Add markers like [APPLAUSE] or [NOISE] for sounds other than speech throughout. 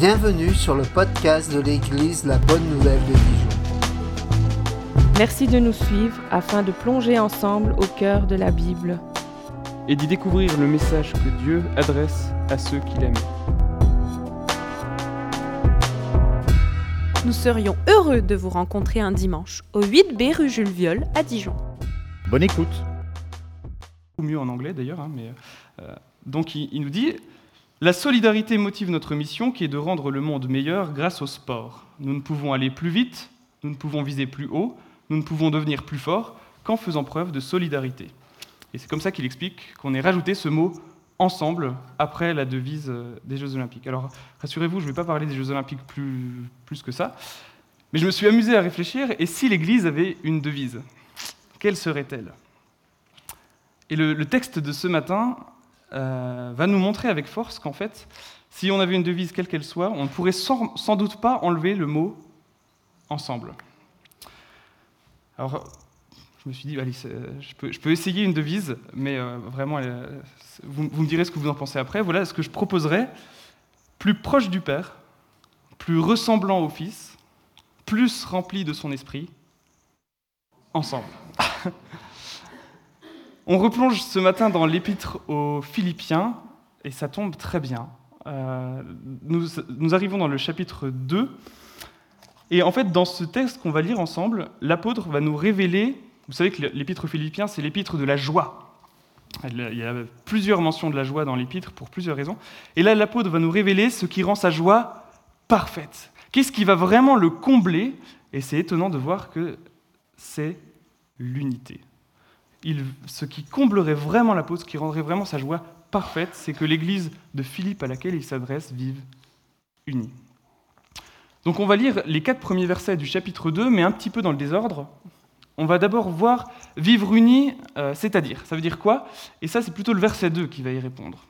Bienvenue sur le podcast de l'Église La Bonne Nouvelle de Dijon. Merci de nous suivre afin de plonger ensemble au cœur de la Bible. et d'y découvrir le message que Dieu adresse à ceux qu'il aime. Nous serions heureux de vous rencontrer un dimanche au 8B rue Jules Viol à Dijon. Bonne écoute. Ou mieux en anglais d'ailleurs. hein, mais, euh, donc il, il nous dit La solidarité motive notre mission qui est de rendre le monde meilleur grâce au sport. Nous ne pouvons aller plus vite, nous ne pouvons viser plus haut, nous ne pouvons devenir plus forts qu'en faisant preuve de solidarité. Et c'est comme ça qu'il explique qu'on ait rajouté ce mot ensemble après la devise euh, des Jeux Olympiques. Alors rassurez-vous, je ne vais pas parler des Jeux Olympiques plus, que ça, mais je me suis amusé à réfléchir, et si l'Église avait une devise, quelle serait-elle? Et le texte de ce matin euh, va nous montrer avec force qu'en fait, si on avait une devise quelle qu'elle soit, on ne pourrait sans, doute pas enlever le mot ensemble. Alors, je me suis dit, allez, c'est- je peux, essayer une devise, mais euh, vraiment, euh, vous, vous me direz ce que vous en pensez après. Voilà ce que je proposerais. Plus proche du Père, plus ressemblant au Fils, plus rempli de son esprit, ensemble. [LAUGHS] On replonge ce matin dans l'épître aux Philippiens, et ça tombe très bien. Euh, nous, nous arrivons dans le chapitre 2, et en fait, dans ce texte qu'on va lire ensemble, l'apôtre va nous révéler, vous savez que l'épître aux Philippiens, c'est l'épître de la joie. Il y a plusieurs mentions de la joie dans l'épître pour plusieurs raisons. Et là, l'apôtre va nous révéler ce qui rend sa joie parfaite. Qu'est-ce qui va vraiment le combler? Et c'est étonnant de voir que c'est l'unité. Ce qui comblerait vraiment l'apôtre, ce qui rendrait vraiment sa joie parfaite, c'est que l'église de Philippe à laquelle il s'adresse vive unie. Donc on va lire les quatre premiers versets du chapitre 2, mais un petit peu dans le désordre. On va d'abord voir vivre unis, euh, c'est-à-dire. Ça veut dire quoi? Et ça, c'est plutôt le verset 2 qui va y répondre.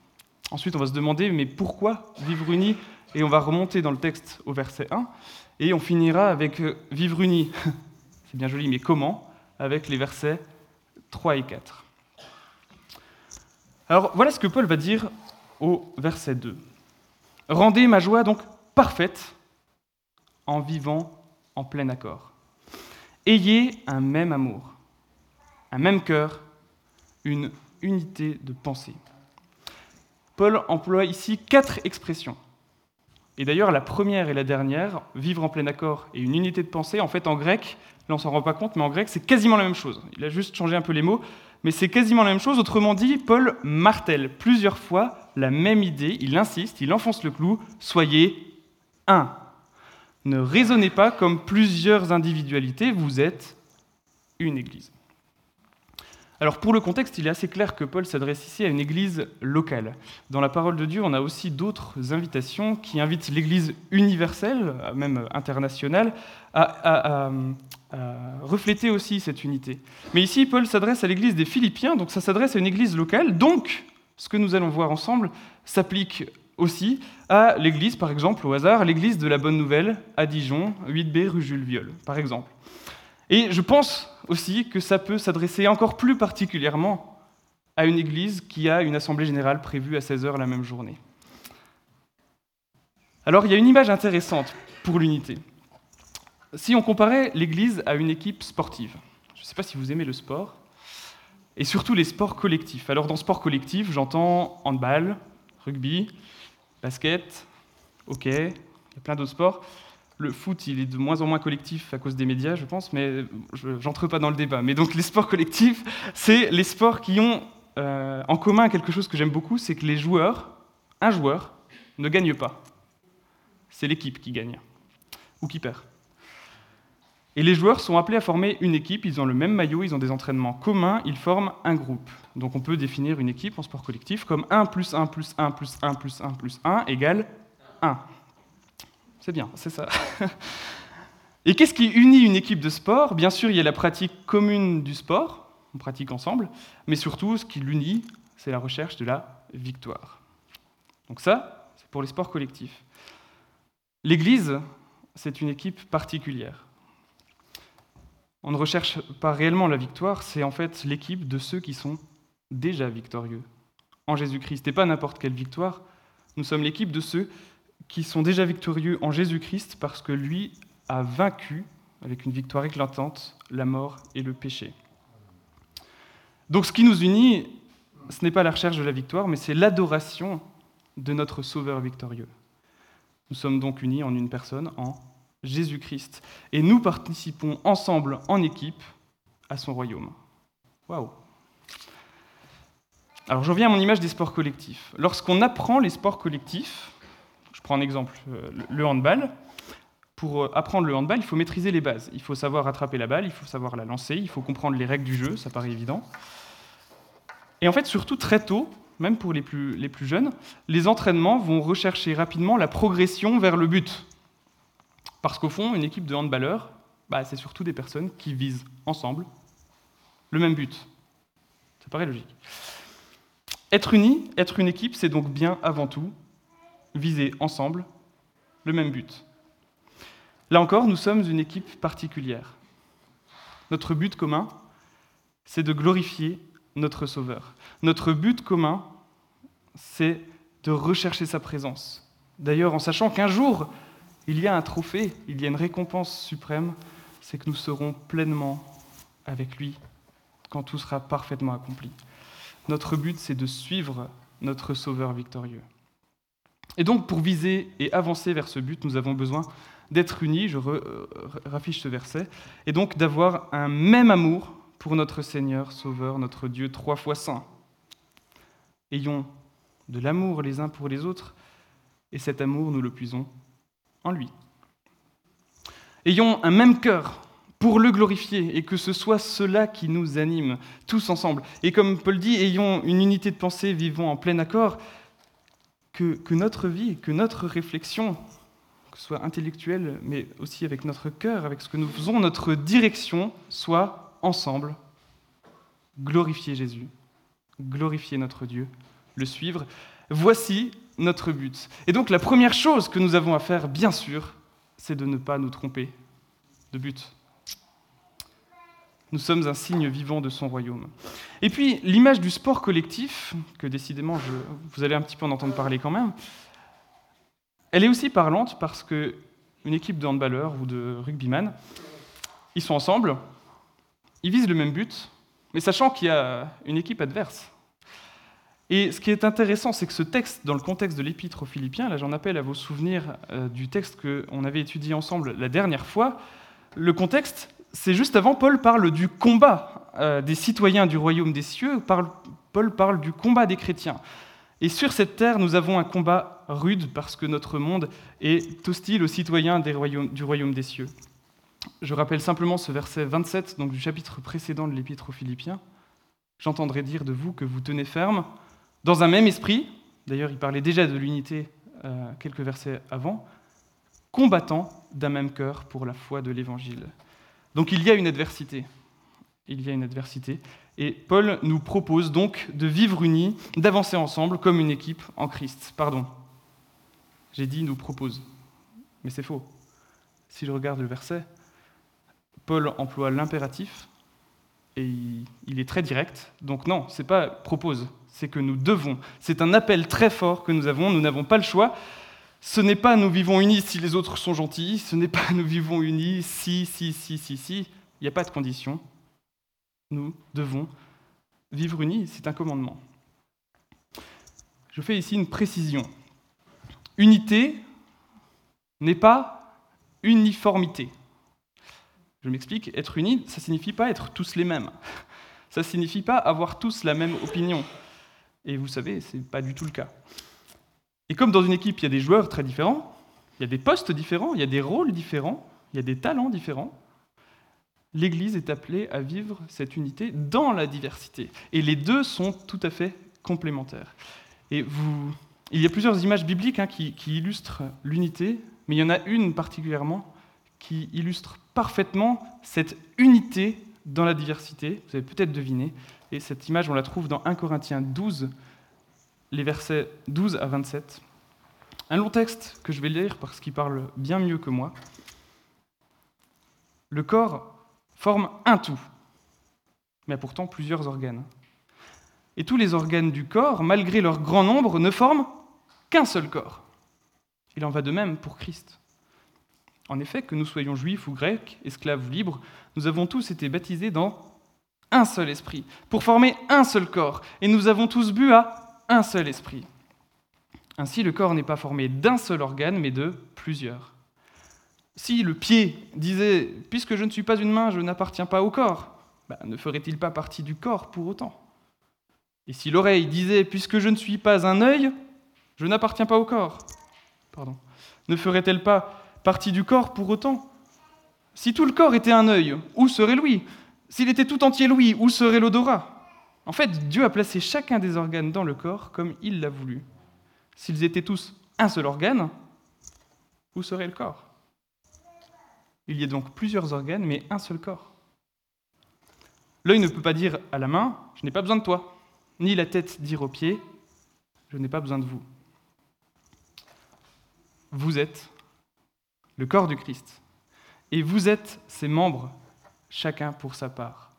Ensuite, on va se demander, mais pourquoi vivre unis Et on va remonter dans le texte au verset 1. Et on finira avec euh, vivre unis. [LAUGHS] c'est bien joli, mais comment? Avec les versets 3 et 4. Alors voilà ce que Paul va dire au verset 2. Rendez ma joie donc parfaite en vivant en plein accord. Ayez un même amour, un même cœur, une unité de pensée. Paul emploie ici quatre expressions. Et d'ailleurs, la première et la dernière, vivre en plein accord et une unité de pensée, en fait, en grec, là on s'en rend pas compte, mais en grec, c'est quasiment la même chose. Il a juste changé un peu les mots, mais c'est quasiment la même chose. Autrement dit, Paul martèle plusieurs fois la même idée, il insiste, il enfonce le clou, soyez un. Ne raisonnez pas comme plusieurs individualités, vous êtes une église. Alors pour le contexte, il est assez clair que Paul s'adresse ici à une église locale. Dans la parole de Dieu, on a aussi d'autres invitations qui invitent l'église universelle, même internationale, à, refléter aussi cette unité. Mais ici, Paul s'adresse à l'église des Philippiens, donc ça s'adresse à une église locale. Donc, ce que nous allons voir ensemble s'applique aussi à l'église, par exemple, au hasard, l'église de la Bonne Nouvelle à Dijon, 8B rue Jules Viol, par exemple. Et je pense aussi que ça peut s'adresser encore plus particulièrement à une église qui a une assemblée générale prévue à 16h la même journée. Alors il y a une image intéressante pour l'unité. Si on comparait l'église à une équipe sportive, je ne sais pas si vous aimez le sport, et surtout les sports collectifs. Alors dans sport collectif, j'entends handball, rugby, basket, hockey, il y a plein d'autres sports. Le foot, il est de moins en moins collectif à cause des médias, je pense, mais je n'entre pas dans le débat. Mais donc les sports collectifs, c'est les sports qui ont euh, en commun quelque chose que j'aime beaucoup, c'est que les joueurs, un joueur, ne gagne pas. C'est l'équipe qui gagne, ou qui perd. Et les joueurs sont appelés à former une équipe, ils ont le même maillot, ils ont des entraînements communs, ils forment un groupe. Donc on peut définir une équipe en sport collectif comme 1 plus 1 plus 1 plus 1 plus 1 plus 1 égale 1. C'est bien, c'est ça. [LAUGHS] Et qu'est-ce qui unit une équipe de sport? Bien sûr, il y a la pratique commune du sport, on pratique ensemble, mais surtout, ce qui l'unit, c'est la recherche de la victoire. Donc ça, c'est pour les sports collectifs. L'Église, c'est une équipe particulière. On ne recherche pas réellement la victoire, c'est en fait l'équipe de ceux qui sont déjà victorieux en Jésus-Christ. Et pas n'importe quelle victoire, nous sommes l'équipe de ceux qui sont déjà victorieux en Jésus-Christ parce que lui a vaincu, avec une victoire éclatante, la mort et le péché. Donc ce qui nous unit, ce n'est pas la recherche de la victoire, mais c'est l'adoration de notre Sauveur victorieux. Nous sommes donc unis en une personne, en Jésus-Christ. Et nous participons ensemble, en équipe, à son royaume. Waouh Alors je reviens à mon image des sports collectifs. Lorsqu'on apprend les sports collectifs, je prends un exemple, euh, le handball, pour euh, apprendre le handball, il faut maîtriser les bases. Il faut savoir attraper la balle, il faut savoir la lancer, il faut comprendre les règles du jeu, ça paraît évident. Et en fait, surtout très tôt, même pour les plus, jeunes, les entraînements vont rechercher rapidement la progression vers le but. Parce qu'au fond, une équipe de handballeurs, bah, c'est surtout des personnes qui visent ensemble le même but. Ça paraît logique. Être unis, être une équipe, c'est donc bien avant tout viser ensemble le même but. Là encore, nous sommes une équipe particulière. Notre but commun, c'est de glorifier notre Sauveur. Notre but commun, c'est de rechercher sa présence. D'ailleurs, en sachant qu'un jour, il y a un trophée, il y a une récompense suprême, c'est que nous serons pleinement avec lui quand tout sera parfaitement accompli. Notre but, c'est de suivre notre Sauveur victorieux. Et donc, pour viser et avancer vers ce but, nous avons besoin d'être unis, je euh, raffiche ce verset, et donc d'avoir un même amour pour notre Seigneur, Sauveur, notre Dieu, trois fois saint. Ayons de l'amour les uns pour les autres, et cet amour, nous le puisons en lui. Ayons un même cœur pour le glorifier, et que ce soit cela qui nous anime, tous ensemble. Et comme Paul dit, ayons une unité de pensée, vivons en plein accord, que, notre vie, que notre réflexion, que ce soit intellectuelle, mais aussi avec notre cœur, avec ce que nous faisons, notre direction, soit ensemble glorifier Jésus, glorifier notre Dieu, le suivre. Voici notre but. Et donc la première chose que nous avons à faire, bien sûr, c'est de ne pas nous tromper de but. Nous sommes un signe vivant de son royaume. Et puis l'image du sport collectif, que décidément je, vous allez un petit peu en entendre parler quand même, elle est aussi parlante parce que une équipe de handballeurs ou de rugbyman, ils sont ensemble, ils visent le même but, mais sachant qu'il y a une équipe adverse. Et ce qui est intéressant, c'est que ce texte, dans le contexte de l'épître aux Philippiens, là j'en appelle à vos souvenirs euh, du texte qu'on avait étudié ensemble la dernière fois, le contexte, c'est juste avant, Paul parle du combat euh, des citoyens du royaume des cieux, Paul parle du combat des chrétiens. Et sur cette terre, nous avons un combat rude parce que notre monde est hostile aux citoyens du royaume des cieux. Je rappelle simplement ce verset 27 donc du chapitre précédent de l'Épître aux Philippiens. J'entendrai dire de vous que vous tenez ferme dans un même esprit, d'ailleurs il parlait déjà de l'unité euh, quelques versets avant, combattant d'un même cœur pour la foi de l'Évangile. Donc il y a une adversité. Il y a une adversité. Et Paul nous propose donc de vivre unis, d'avancer ensemble comme une équipe en Christ. Pardon. J'ai dit nous propose. Mais c'est faux. Si je regarde le verset, Paul emploie l'impératif et il est très direct. Donc non, c'est pas propose, c'est que nous devons. C'est un appel très fort que nous avons, nous n'avons pas le choix. Ce n'est pas nous vivons unis si les autres sont gentils, ce n'est pas [LAUGHS] nous vivons unis si, si, si, si, si. Il n'y a pas de condition. Nous devons vivre unis, c'est un commandement. Je fais ici une précision. Unité n'est pas uniformité. Je m'explique, être unis, ça ne signifie pas être tous les mêmes. Ça ne signifie pas avoir tous la même opinion. Et vous savez, ce n'est pas du tout le cas. Et comme dans une équipe, il y a des joueurs très différents, il y a des postes différents, il y a des rôles différents, il y a des talents différents, l'Église est appelée à vivre cette unité dans la diversité. Et les deux sont tout à fait complémentaires. Et vous... il y a plusieurs images bibliques hein, qui illustrent l'unité, mais il y en a une particulièrement qui illustre parfaitement cette unité dans la diversité. Vous avez peut-être deviné. Et cette image, on la trouve dans 1 Corinthiens 12, les versets 12 à 27. Un long texte que je vais lire parce qu'il parle bien mieux que moi. Le corps forme un tout, mais a pourtant plusieurs organes. Et tous les organes du corps, malgré leur grand nombre, ne forment qu'un seul corps. Il en va de même pour Christ. En effet, que nous soyons juifs ou grecs, esclaves ou libres, nous avons tous été baptisés dans un seul esprit, pour former un seul corps, et nous avons tous bu à un seul esprit. Ainsi, le corps n'est pas formé d'un seul organe, mais de plusieurs. Si le pied disait ⁇ Puisque je ne suis pas une main, je n'appartiens pas au corps bah, ne ferait-il pas partie du corps pour autant? Et si l'oreille disait ⁇ Puisque je ne suis pas un œil, je n'appartiens pas au corps? Pardon. Ne ferait-elle pas partie du corps pour autant? Si tout le corps était un œil, où serait l'ouïe S'il était tout entier l'ouïe, où serait l'odorat? En fait, Dieu a placé chacun des organes dans le corps comme il l'a voulu. S'ils étaient tous un seul organe, où serait le corps? Il y a donc plusieurs organes, mais un seul corps. L'œil ne peut pas dire à la main, je n'ai pas besoin de toi, ni la tête dire aux pieds, je n'ai pas besoin de vous. Vous êtes le corps du Christ, et vous êtes ses membres, chacun pour sa part.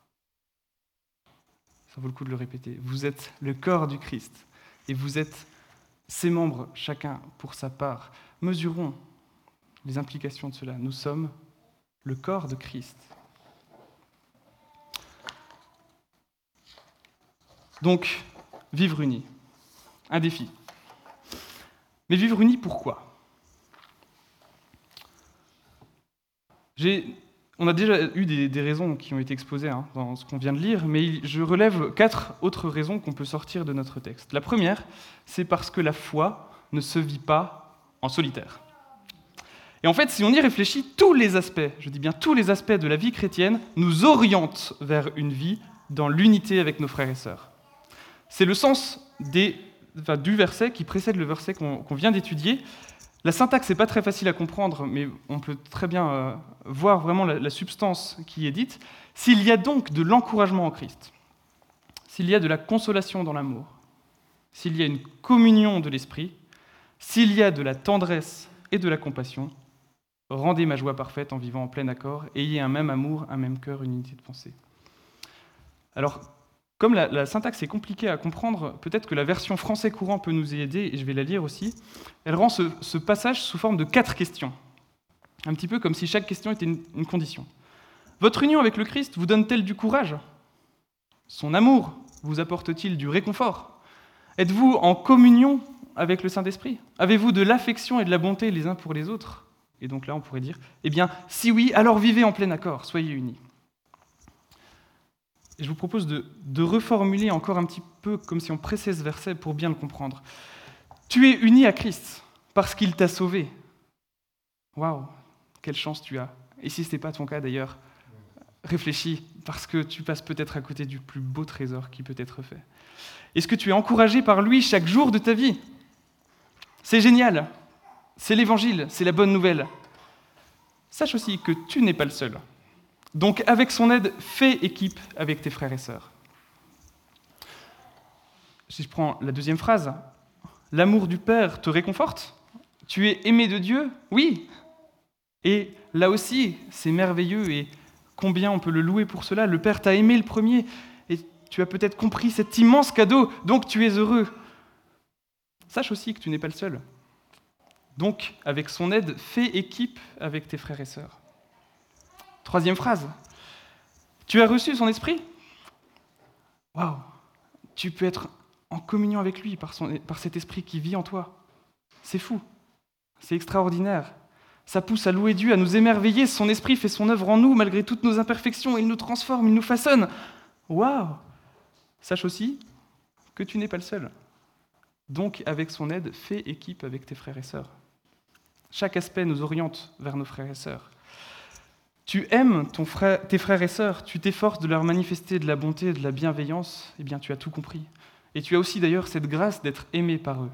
Ça vaut le coup de le répéter. Vous êtes le corps du Christ, et vous êtes ses membres, chacun pour sa part. Mesurons les implications de cela. Nous sommes le corps de Christ. Donc, vivre unis. Un défi. Mais vivre unis, pourquoi? On a déjà eu des, raisons qui ont été exposées hein, dans ce qu'on vient de lire, mais je relève quatre autres raisons qu'on peut sortir de notre texte. La première, c'est parce que la foi ne se vit pas en solitaire. Et en fait, si on y réfléchit, tous les aspects, je dis bien tous les aspects de la vie chrétienne, nous orientent vers une vie dans l'unité avec nos frères et sœurs. C'est le sens du verset qui précède le verset qu'on vient d'étudier. La syntaxe n'est pas très facile à comprendre, mais on peut très bien euh, voir vraiment la, substance qui est dite. S'il y a donc de l'encouragement en Christ, s'il y a de la consolation dans l'amour, s'il y a une communion de l'esprit, s'il y a de la tendresse et de la compassion, rendez ma joie parfaite en vivant en plein accord, ayez un même amour, un même cœur, une unité de pensée. Alors, comme la, syntaxe est compliquée à comprendre, peut-être que la version français courant peut nous y aider, et je vais la lire aussi. Elle rend ce, passage sous forme de quatre questions, un petit peu comme si chaque question était une, une condition. Votre union avec le Christ vous donne-t-elle du courage? Son amour vous apporte-t-il du réconfort? Êtes-vous en communion avec le Saint-Esprit? Avez-vous de l'affection et de la bonté les uns pour les autres? Et donc là, on pourrait dire, eh bien, si oui, alors vivez en plein accord, soyez unis je vous propose de, reformuler encore un petit peu comme si on pressait ce verset pour bien le comprendre. Tu es uni à Christ parce qu'il t'a sauvé. Waouh, quelle chance tu as. Et si ce n'est pas ton cas d'ailleurs, réfléchis parce que tu passes peut-être à côté du plus beau trésor qui peut être fait. Est-ce que tu es encouragé par lui chaque jour de ta vie? C'est génial. C'est l'évangile, c'est la bonne nouvelle. Sache aussi que tu n'es pas le seul. Donc avec son aide, fais équipe avec tes frères et sœurs. Si je prends la deuxième phrase, l'amour du Père te réconforte? Tu es aimé de Dieu? Oui. Et là aussi, c'est merveilleux et combien on peut le louer pour cela? Le Père t'a aimé le premier et tu as peut-être compris cet immense cadeau, donc tu es heureux. Sache aussi que tu n'es pas le seul. Donc, avec son aide, fais équipe avec tes frères et sœurs. Troisième phrase. Tu as reçu son esprit? Waouh Tu peux être en communion avec lui par, cet esprit qui vit en toi. C'est fou. C'est extraordinaire. Ça pousse à louer Dieu, à nous émerveiller. Son esprit fait son œuvre en nous malgré toutes nos imperfections. Il nous transforme, il nous façonne. Waouh Sache aussi que tu n'es pas le seul. Donc, avec son aide, fais équipe avec tes frères et sœurs. Chaque aspect nous oriente vers nos frères et sœurs. Tu aimes tes frères et sœurs, tu t'efforces de leur manifester de la bonté de la bienveillance, eh bien tu as tout compris. Et tu as aussi d'ailleurs cette grâce d'être aimé par eux.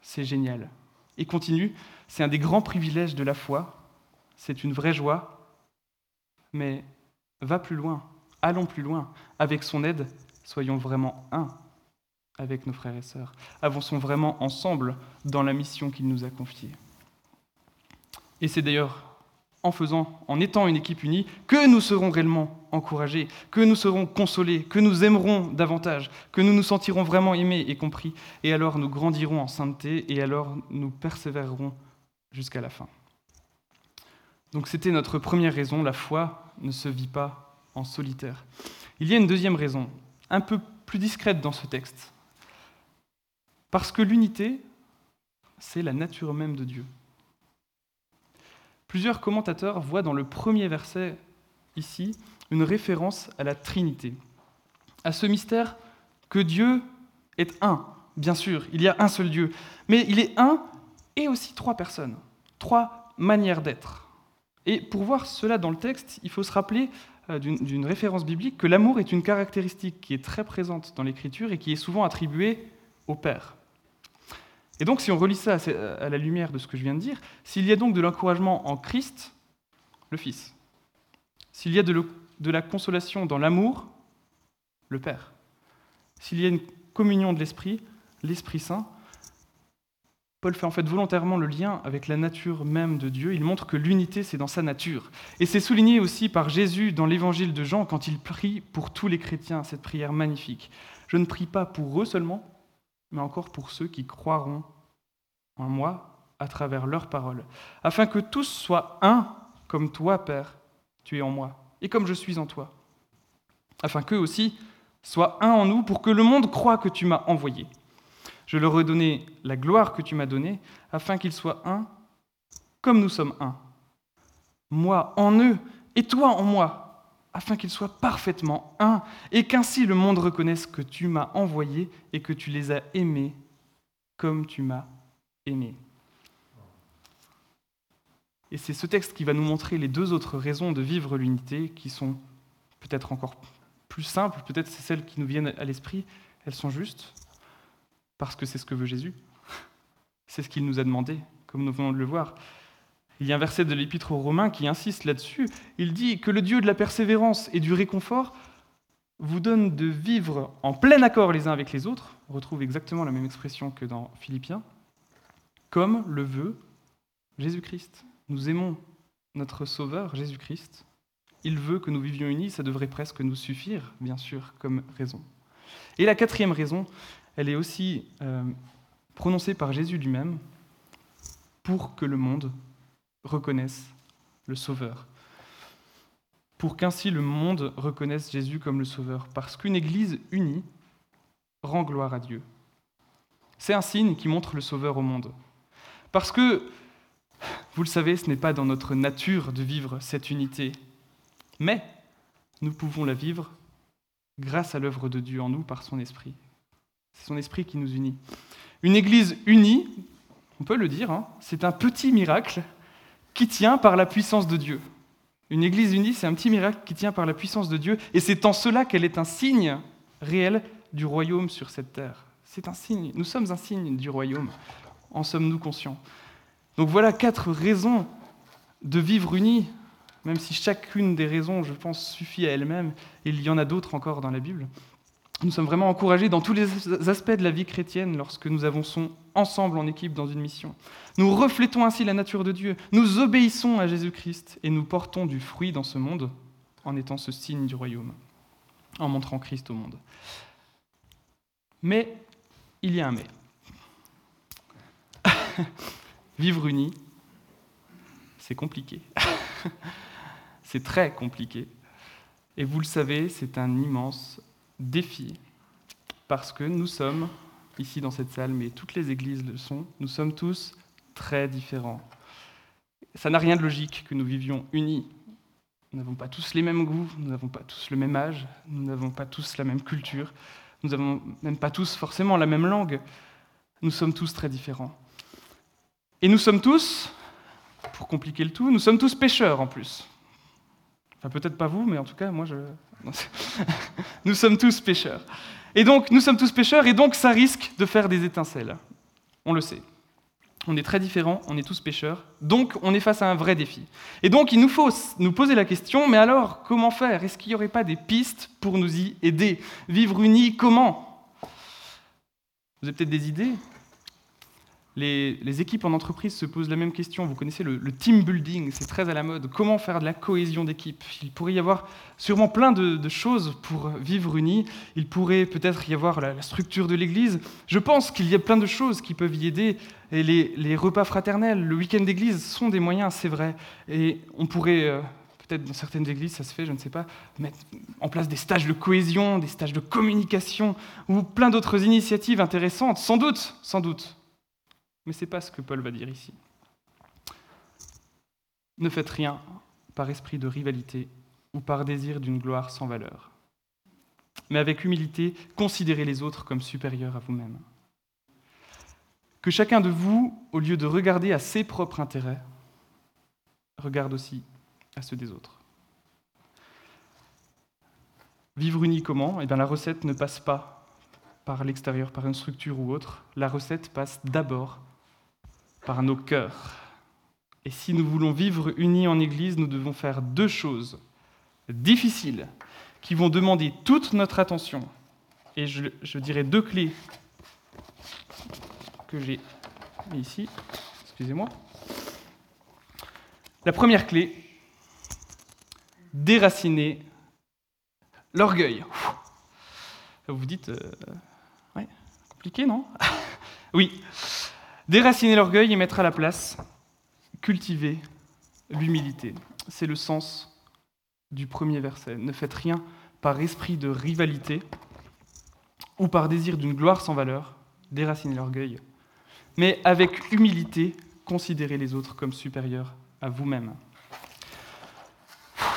C'est génial. Et continue, c'est un des grands privilèges de la foi, c'est une vraie joie, mais va plus loin, allons plus loin. Avec son aide, soyons vraiment un avec nos frères et sœurs. Avançons vraiment ensemble dans la mission qu'il nous a confiée. Et c'est d'ailleurs en faisant, en étant une équipe unie, que nous serons réellement encouragés, que nous serons consolés, que nous aimerons davantage, que nous nous sentirons vraiment aimés et compris, et alors nous grandirons en sainteté, et alors nous persévérerons jusqu'à la fin. Donc c'était notre première raison, la foi ne se vit pas en solitaire. Il y a une deuxième raison, un peu plus discrète dans ce texte, parce que l'unité, c'est la nature même de Dieu. Plusieurs commentateurs voient dans le premier verset ici une référence à la Trinité, à ce mystère que Dieu est un. Bien sûr, il y a un seul Dieu, mais il est un et aussi trois personnes, trois manières d'être. Et pour voir cela dans le texte, il faut se rappeler euh, d'une référence biblique que l'amour est une caractéristique qui est très présente dans l'Écriture et qui est souvent attribuée au Père. Et donc, si on relit ça à la lumière de ce que je viens de dire, s'il y a donc de l'encouragement en Christ, le Fils. S'il y a de, de la consolation dans l'amour, le Père. S'il y a une communion de l'Esprit, l'Esprit Saint, Paul fait en fait volontairement le lien avec la nature même de Dieu. Il montre que l'unité, c'est dans sa nature. Et c'est souligné aussi par Jésus dans l'évangile de Jean quand il prie pour tous les chrétiens, cette prière magnifique. Je ne prie pas pour eux seulement, mais encore pour ceux qui croiront en moi à travers leurs paroles, afin que tous soient un, comme toi, Père, tu es en moi, et comme je suis en toi, afin qu'eux aussi soient un en nous, pour que le monde croie que tu m'as envoyé. Je leur ai donné la gloire que tu m'as donnée, afin qu'ils soient un, comme nous sommes un. Moi en eux, et toi en moi, afin qu'ils soient parfaitement un, et qu'ainsi le monde reconnaisse que tu m'as envoyé et que tu les as aimés comme tu m'as aimé. Et c'est ce texte qui va nous montrer les deux autres raisons de vivre l'unité, qui sont peut-être encore plus simples, peut-être c'est celles qui nous viennent à l'esprit, elles sont justes, parce que c'est ce que veut Jésus. [LAUGHS] C'est ce qu'il nous a demandé, comme nous venons de le voir. Il y a un verset de l'Épître aux Romains qui insiste là-dessus. Il dit que le Dieu de la persévérance et du réconfort vous donne de vivre en plein accord les uns avec les autres. On retrouve exactement la même expression que dans Philippiens comme le veut Jésus-Christ. Nous aimons notre Sauveur, Jésus-Christ. Il veut que nous vivions unis, ça devrait presque nous suffire, bien sûr, comme raison. Et la quatrième raison, elle est aussi euh, prononcée par Jésus lui-même pour que le monde reconnaisse le Sauveur. Pour qu'ainsi le monde reconnaisse Jésus comme le Sauveur. Parce qu'une Église unie rend gloire à Dieu. C'est un signe qui montre le Sauveur au monde. Parce que, vous le savez, ce n'est pas dans notre nature de vivre cette unité, mais nous pouvons la vivre grâce à l'œuvre de Dieu en nous par son esprit. C'est son esprit qui nous unit. Une Église unie, on peut le dire, hein, c'est un petit miracle qui tient par la puissance de Dieu. Une Église unie, c'est un petit miracle qui tient par la puissance de Dieu, et c'est en cela qu'elle est un signe réel du royaume sur cette terre. C'est un signe, nous sommes un signe du royaume en sommes-nous conscients Donc voilà quatre raisons de vivre unis, même si chacune des raisons, je pense, suffit à elle-même, il y en a d'autres encore dans la Bible. Nous sommes vraiment encouragés dans tous les aspects de la vie chrétienne lorsque nous avançons ensemble en équipe dans une mission. Nous reflétons ainsi la nature de Dieu, nous obéissons à Jésus-Christ et nous portons du fruit dans ce monde en étant ce signe du royaume, en montrant Christ au monde. Mais il y a un mais. [LAUGHS] Vivre uni, c'est compliqué. [LAUGHS] c'est très compliqué. Et vous le savez, c'est un immense défi. Parce que nous sommes, ici dans cette salle, mais toutes les églises le sont, nous sommes tous très différents. Ça n'a rien de logique que nous vivions unis. Nous n'avons pas tous les mêmes goûts, nous n'avons pas tous le même âge, nous n'avons pas tous la même culture, nous n'avons même pas tous forcément la même langue. Nous sommes tous très différents. Et nous sommes tous, pour compliquer le tout, nous sommes tous pêcheurs en plus. Enfin, peut-être pas vous, mais en tout cas, moi, je. [LAUGHS] nous sommes tous pêcheurs. Et donc, nous sommes tous pêcheurs, et donc ça risque de faire des étincelles. On le sait. On est très différents, on est tous pêcheurs, donc on est face à un vrai défi. Et donc il nous faut nous poser la question, mais alors comment faire? Est-ce qu'il n'y aurait pas des pistes pour nous y aider? Vivre unis, comment? Vous avez peut-être des idées? Les, équipes en entreprise se posent la même question. Vous connaissez le, team building, c'est très à la mode. Comment faire de la cohésion d'équipe? Il pourrait y avoir sûrement plein de, choses pour vivre unis. Il pourrait peut-être y avoir la, structure de l'Église. Je pense qu'il y a plein de choses qui peuvent y aider. Et les, repas fraternels, le week-end d'église sont des moyens, c'est vrai. Et on pourrait, euh, peut-être dans certaines églises, ça se fait, je ne sais pas, mettre en place des stages de cohésion, des stages de communication, ou plein d'autres initiatives intéressantes, sans doute, sans doute. Mais ce n'est pas ce que Paul va dire ici. Ne faites rien par esprit de rivalité ou par désir d'une gloire sans valeur. Mais avec humilité, considérez les autres comme supérieurs à vous-même. Que chacun de vous, au lieu de regarder à ses propres intérêts, regarde aussi à ceux des autres. Vivre uni comment Eh bien, la recette ne passe pas par l'extérieur, par une structure ou autre. La recette passe d'abord par nos cœurs. Et si nous voulons vivre unis en Église, nous devons faire deux choses difficiles qui vont demander toute notre attention. Et je, dirais deux clés que j'ai ici. Excusez-moi. La première clé, déraciner l'orgueil. Vous vous dites, euh, compliqué, non? [LAUGHS] Oui. Déraciner l'orgueil et mettre à la place, cultiver l'humilité. C'est le sens du premier verset. Ne faites rien par esprit de rivalité ou par désir d'une gloire sans valeur, déraciner l'orgueil, mais avec humilité, considérez les autres comme supérieurs à vous-même.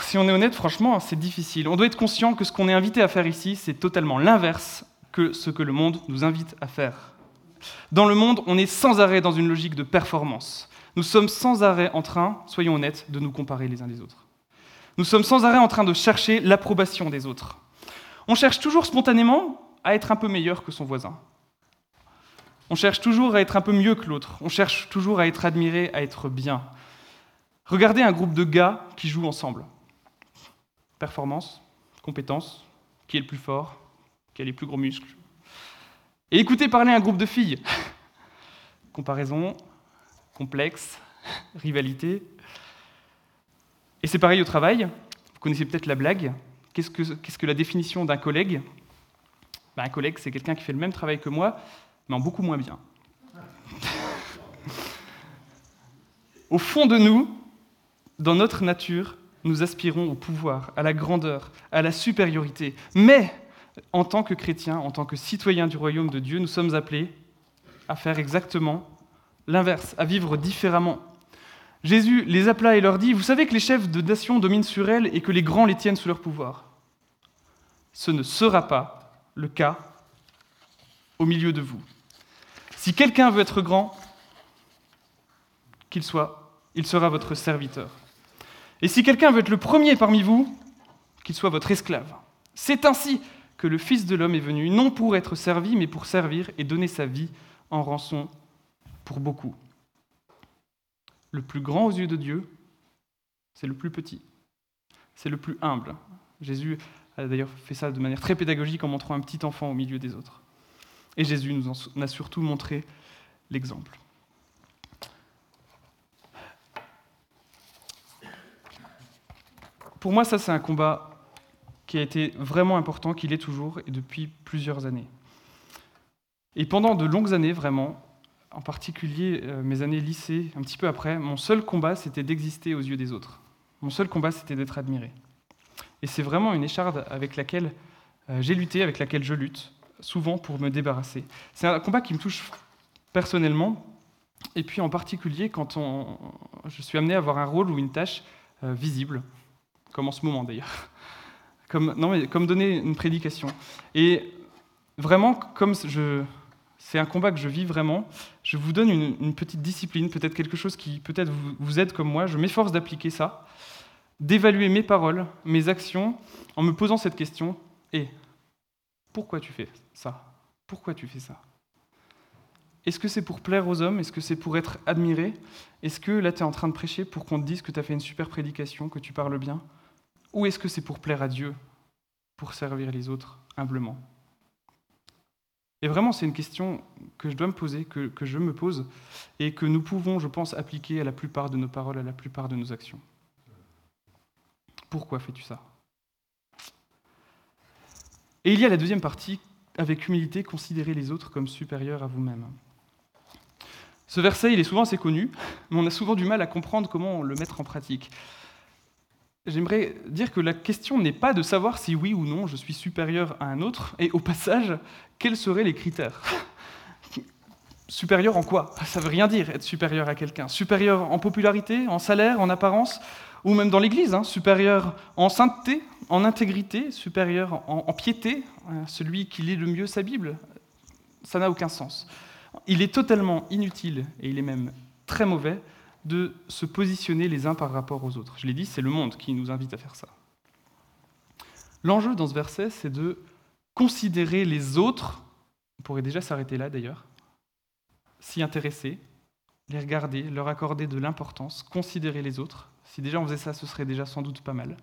Si on est honnête, franchement, c'est difficile. On doit être conscient que ce qu'on est invité à faire ici, c'est totalement l'inverse que ce que le monde nous invite à faire. Dans le monde, on est sans arrêt dans une logique de performance. Nous sommes sans arrêt en train, soyons honnêtes, de nous comparer les uns des autres. Nous sommes sans arrêt en train de chercher l'approbation des autres. On cherche toujours spontanément à être un peu meilleur que son voisin. On cherche toujours à être un peu mieux que l'autre. On cherche toujours à être admiré, à être bien. Regardez un groupe de gars qui jouent ensemble. Performance, compétence, qui est le plus fort, qui a les plus gros muscles, et écoutez parler un groupe de filles. [LAUGHS] Comparaison, complexe, [LAUGHS] rivalité. Et c'est pareil au travail. Vous connaissez peut-être la blague. Qu'est-ce que, qu'est-ce que la définition d'un collègue? Ben, Un collègue, c'est quelqu'un qui fait le même travail que moi, mais en beaucoup moins bien. [LAUGHS] au fond de nous, dans notre nature, nous aspirons au pouvoir, à la grandeur, à la supériorité. Mais en tant que chrétiens, en tant que citoyens du royaume de Dieu, nous sommes appelés à faire exactement l'inverse, à vivre différemment. Jésus les appela et leur dit, vous savez que les chefs de nation dominent sur elles et que les grands les tiennent sous leur pouvoir. Ce ne sera pas le cas au milieu de vous. Si quelqu'un veut être grand, qu'il soit, il sera votre serviteur. Et si quelqu'un veut être le premier parmi vous, qu'il soit votre esclave. C'est ainsi que le Fils de l'homme est venu, non pour être servi, mais pour servir et donner sa vie en rançon pour beaucoup. Le plus grand aux yeux de Dieu, c'est le plus petit, c'est le plus humble. Jésus a d'ailleurs fait ça de manière très pédagogique en montrant un petit enfant au milieu des autres. Et Jésus nous en a surtout montré l'exemple. Pour moi, ça, c'est un combat qui a été vraiment important, qu'il est toujours, et depuis plusieurs années. Et pendant de longues années, vraiment, en particulier euh, mes années lycée, un petit peu après, mon seul combat, c'était d'exister aux yeux des autres. Mon seul combat, c'était d'être admiré. Et c'est vraiment une écharde avec laquelle euh, j'ai lutté, avec laquelle je lutte, souvent pour me débarrasser. C'est un combat qui me touche personnellement, et puis en particulier quand on, je suis amené à avoir un rôle ou une tâche euh, visible, comme en ce moment d'ailleurs comme, non, mais comme donner une prédication. Et vraiment, comme je, c'est un combat que je vis vraiment, je vous donne une, petite discipline, peut-être quelque chose qui peut-être vous, aide comme moi. Je m'efforce d'appliquer ça, d'évaluer mes paroles, mes actions, en me posant cette question et pourquoi tu fais ça? Pourquoi tu fais ça? Est-ce que c'est pour plaire aux hommes? Est-ce que c'est pour être admiré? Est-ce que là, tu es en train de prêcher pour qu'on te dise que tu as fait une super prédication, que tu parles bien? Ou est-ce que c'est pour plaire à Dieu, pour servir les autres humblement? Et vraiment, c'est une question que je dois me poser, que, je me pose, et que nous pouvons, je pense, appliquer à la plupart de nos paroles, à la plupart de nos actions. Pourquoi fais-tu ça? Et il y a la deuxième partie, avec humilité, considérer les autres comme supérieurs à vous-même. Ce verset, il est souvent assez connu, mais on a souvent du mal à comprendre comment le mettre en pratique. J'aimerais dire que la question n'est pas de savoir si oui ou non je suis supérieur à un autre, et au passage, quels seraient les critères? Supérieur en quoi? Ça veut rien dire être supérieur à quelqu'un. Supérieur en popularité, en salaire, en apparence, ou même dans l'Église, hein, supérieur en sainteté, en intégrité, supérieur en, piété, hein, celui qui lit le mieux sa Bible. Ça n'a aucun sens. Il est totalement inutile, et il est même très mauvais, de se positionner les uns par rapport aux autres. Je l'ai dit, c'est le monde qui nous invite à faire ça. L'enjeu dans ce verset, c'est de considérer les autres, on pourrait déjà s'arrêter là d'ailleurs, s'y intéresser, les regarder, leur accorder de l'importance, considérer les autres. Si déjà on faisait ça, ce serait déjà sans doute pas mal.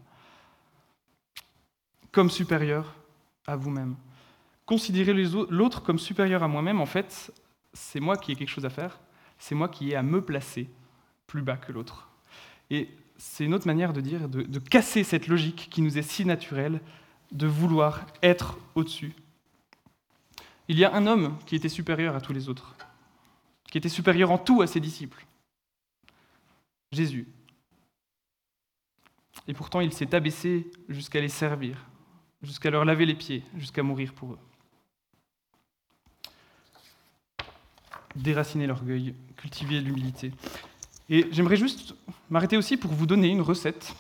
Comme supérieur à vous-même. Considérer l'autre comme supérieur à moi-même, en fait, c'est moi qui ai quelque chose à faire, c'est moi qui ai à me placer plus bas que l'autre. Et c'est une autre manière de dire, de, de, casser cette logique qui nous est si naturelle de vouloir être au-dessus. Il y a un homme qui était supérieur à tous les autres, qui était supérieur en tout à ses disciples, Jésus. Et pourtant, il s'est abaissé jusqu'à les servir, jusqu'à leur laver les pieds, jusqu'à mourir pour eux. Déraciner l'orgueil, cultiver l'humilité. Et j'aimerais juste m'arrêter aussi pour vous donner une recette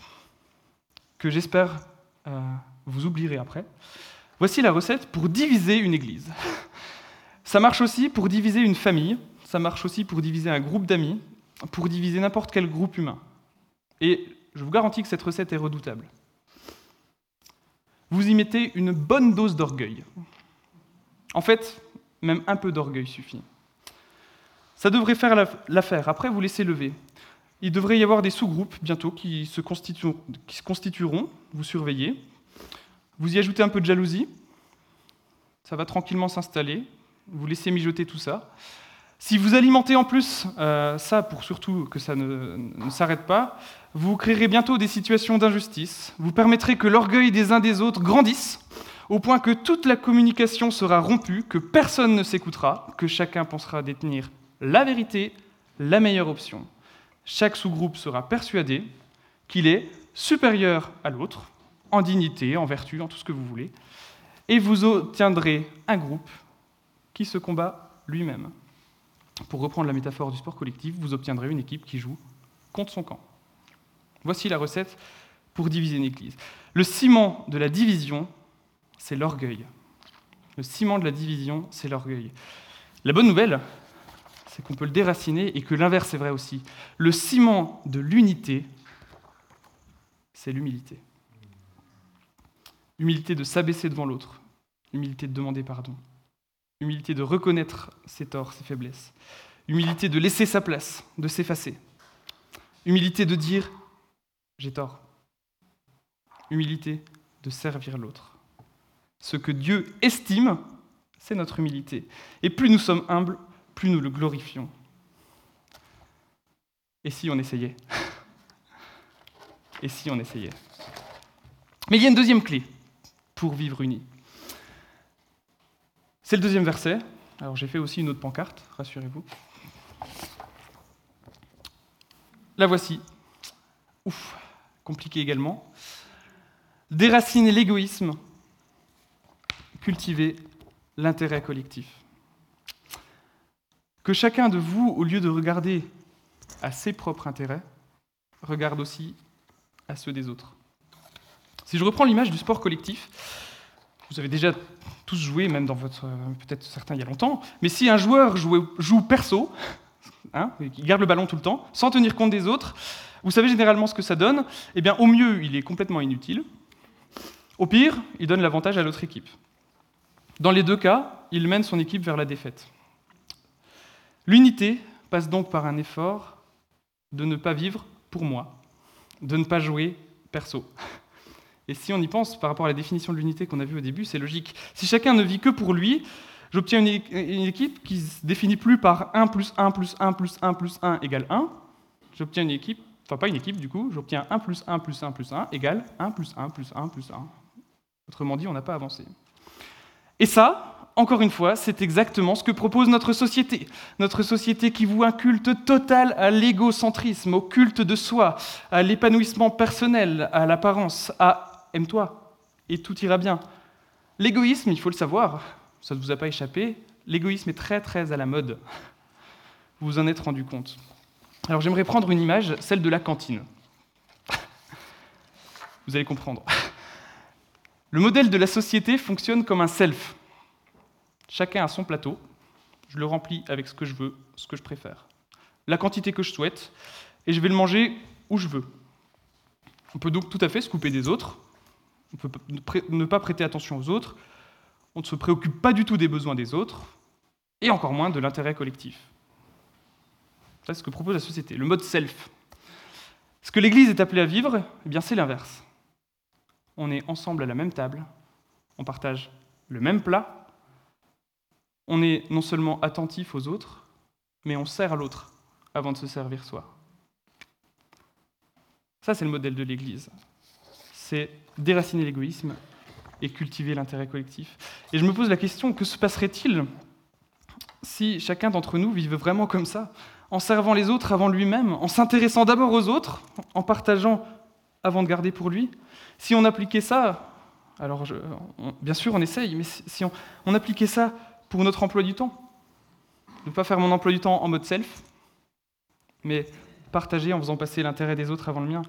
que j'espère euh, vous oublierez après. Voici la recette pour diviser une église. Ça marche aussi pour diviser une famille, ça marche aussi pour diviser un groupe d'amis, pour diviser n'importe quel groupe humain. Et je vous garantis que cette recette est redoutable. Vous y mettez une bonne dose d'orgueil. En fait, même un peu d'orgueil suffit. Ça devrait faire l'affaire. Après, vous laissez lever. Il devrait y avoir des sous-groupes bientôt qui se, constitueront, qui se constitueront, vous surveillez. Vous y ajoutez un peu de jalousie, ça va tranquillement s'installer, vous laissez mijoter tout ça. Si vous alimentez en plus euh, ça pour surtout que ça ne, ne s'arrête pas, vous créerez bientôt des situations d'injustice, vous permettrez que l'orgueil des uns des autres grandisse, au point que toute la communication sera rompue, que personne ne s'écoutera, que chacun pensera détenir la vérité, la meilleure option. Chaque sous-groupe sera persuadé qu'il est supérieur à l'autre, en dignité, en vertu, en tout ce que vous voulez, et vous obtiendrez un groupe qui se combat lui-même. Pour reprendre la métaphore du sport collectif, vous obtiendrez une équipe qui joue contre son camp. Voici la recette pour diviser une église. Le ciment de la division, c'est l'orgueil. Le ciment de la division, c'est l'orgueil. La bonne nouvelle, c'est qu'on peut le déraciner et que l'inverse est vrai aussi. Le ciment de l'unité, c'est l'humilité. Humilité de s'abaisser devant l'autre, humilité de demander pardon, humilité de reconnaître ses torts, ses faiblesses, humilité de laisser sa place, de s'effacer, humilité de dire j'ai tort, humilité de servir l'autre. Ce que Dieu estime, c'est notre humilité. Et plus nous sommes humbles, plus nous le glorifions. Et si on essayait? Et si on essayait? Mais il y a une deuxième clé pour vivre unis. C'est le deuxième verset. Alors j'ai fait aussi une autre pancarte, rassurez-vous. La voici. Ouf, compliqué également. Déraciner l'égoïsme, cultiver l'intérêt collectif. Que chacun de vous, au lieu de regarder à ses propres intérêts, regarde aussi à ceux des autres. Si je reprends l'image du sport collectif, vous avez déjà tous joué, même dans votre. peut-être certains il y a longtemps, mais si un joueur joue, perso, [LAUGHS] hein, qui garde le ballon tout le temps, sans tenir compte des autres, vous savez généralement ce que ça donne Eh bien, au mieux, il est complètement inutile. Au pire, il donne l'avantage à l'autre équipe. Dans les deux cas, il mène son équipe vers la défaite. L'unité passe donc par un effort de ne pas vivre pour moi, de ne pas jouer perso. Et si on y pense par rapport à la définition de l'unité qu'on a vue au début, c'est logique. Si chacun ne vit que pour lui, J'obtiens une, équipe qui se définit plus par 1 plus 1 plus 1 plus 1 plus 1 égale 1. J'obtiens une équipe, enfin pas une équipe du coup, j'obtiens 1 plus 1 plus 1 plus 1 égale 1 plus 1 plus 1 plus 1. Autrement dit, on n'a pas avancé. Et ça, encore une fois, c'est exactement ce que propose notre société. Notre société qui voue un culte total à l'égocentrisme, au culte de soi, à l'épanouissement personnel, à l'apparence, à aime-toi et tout ira bien. L'égoïsme, il faut le savoir, ça ne vous a pas échappé, l'égoïsme est très très à la mode. Vous vous en êtes rendu compte. Alors j'aimerais prendre une image, celle de la cantine. Vous allez comprendre. Le modèle de la société fonctionne comme un self. Chacun a son plateau, je le remplis avec ce que je veux, ce que je préfère, la quantité que je souhaite, et je vais le manger où je veux. On peut donc tout à fait se couper des autres, on peut ne pas prêter attention aux autres, on ne se préoccupe pas du tout des besoins des autres, et encore moins de l'intérêt collectif. C'est ce que propose la société, le mode self. Ce que l'Église est appelée à vivre, eh c'est l'inverse. On est ensemble à la même table, on partage le même plat, on est non seulement attentif aux autres, mais on sert l'autre avant de se servir soi. Ça, c'est le modèle de l'Église. C'est déraciner l'égoïsme et cultiver l'intérêt collectif. Et je me pose la question, que se passerait-il si chacun d'entre nous vivait vraiment comme ça, en servant les autres avant lui-même, en s'intéressant d'abord aux autres, en partageant avant de garder pour lui? Si on appliquait ça, alors bien sûr on essaye, mais si on appliquait ça pour notre emploi du temps, ne pas faire mon emploi du temps en mode self, mais partager en faisant passer l'intérêt des autres avant le mien,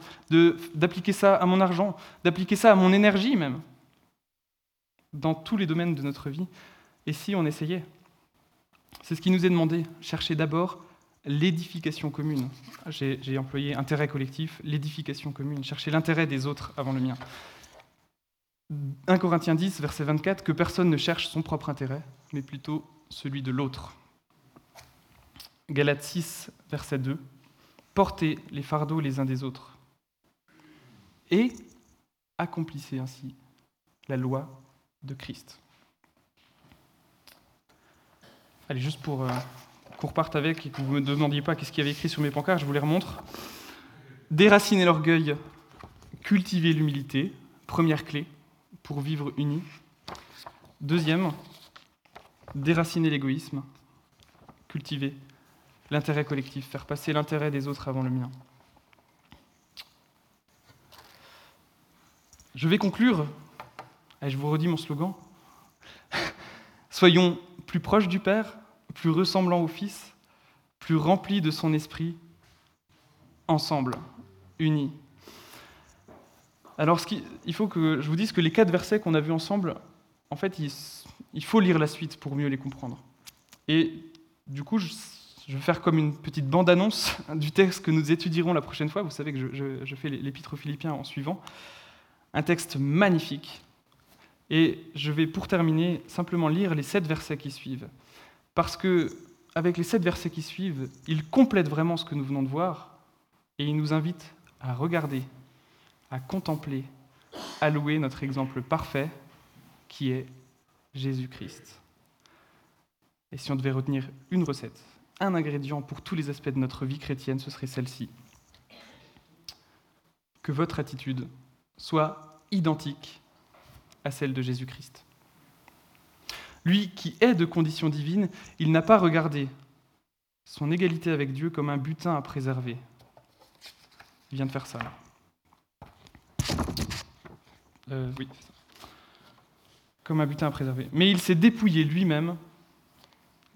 d'appliquer ça à mon argent, d'appliquer ça à mon énergie même, dans tous les domaines de notre vie. Et si on essayait? C'est ce qui nous est demandé, chercher d'abord l'édification commune. J'ai employé intérêt collectif, l'édification commune, chercher l'intérêt des autres avant le mien. 1 Corinthiens 10, verset 24, que personne ne cherche son propre intérêt, mais plutôt celui de l'autre. Galates 6, verset 2, portez les fardeaux les uns des autres et accomplissez ainsi la loi de Christ. Allez, juste pour euh, qu'on reparte avec et que vous ne me demandiez pas qu'est-ce qu'il y avait écrit sur mes pancartes, je vous les remontre. Déraciner l'orgueil, cultiver l'humilité, première clé pour vivre unis. Deuxième, déraciner l'égoïsme, cultiver l'intérêt collectif, faire passer l'intérêt des autres avant le mien. Je vais conclure, et je vous redis mon slogan, [LAUGHS] soyons plus proches du Père, plus ressemblants au Fils, plus remplis de son esprit, ensemble, unis. Alors, il faut que je vous dise que les quatre versets qu'on a vus ensemble, en fait, il, faut lire la suite pour mieux les comprendre. Et du coup, je, vais faire comme une petite bande-annonce [LAUGHS] du texte que nous étudierons la prochaine fois. Vous savez que je fais l'épître aux Philippiens en suivant. Un texte magnifique. Et je vais, pour terminer, simplement lire les sept versets qui suivent. Parce que, avec les sept versets qui suivent, ils complètent vraiment ce que nous venons de voir et ils nous invitent à regarder, à contempler, à louer notre exemple parfait qui est Jésus-Christ. Et si on devait retenir une recette, un ingrédient pour tous les aspects de notre vie chrétienne, ce serait celle-ci. Que votre attitude soit identique à celle de Jésus-Christ. Lui qui est de condition divine, il n'a pas regardé son égalité avec Dieu comme un butin à préserver. Il vient de faire ça. Euh, oui, c'est ça. Comme un butin à préserver. Mais il s'est dépouillé lui-même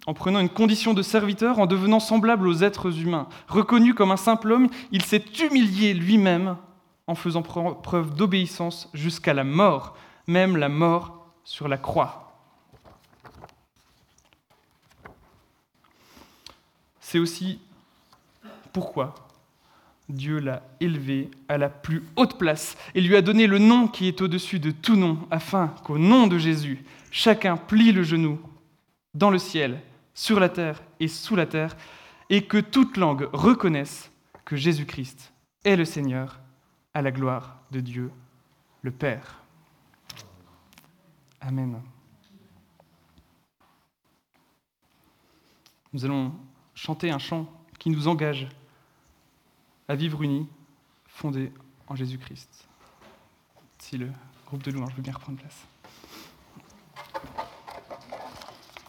en prenant une condition de serviteur, en devenant semblable aux êtres humains. Reconnu comme un simple homme, il s'est humilié lui-même en faisant pre- preuve d'obéissance jusqu'à la mort, même la mort sur la croix. C'est aussi pourquoi Dieu l'a élevé à la plus haute place et lui a donné le nom qui est au-dessus de tout nom, afin qu'au nom de Jésus, chacun plie le genou dans le ciel, sur la terre et sous la terre, et que toute langue reconnaisse que Jésus-Christ est le Seigneur, à la gloire de Dieu le Père. Amen. nous allons chanter un chant qui nous engage à vivre unis, fondés en Jésus-Christ. Si le groupe de louanges veut bien reprendre place.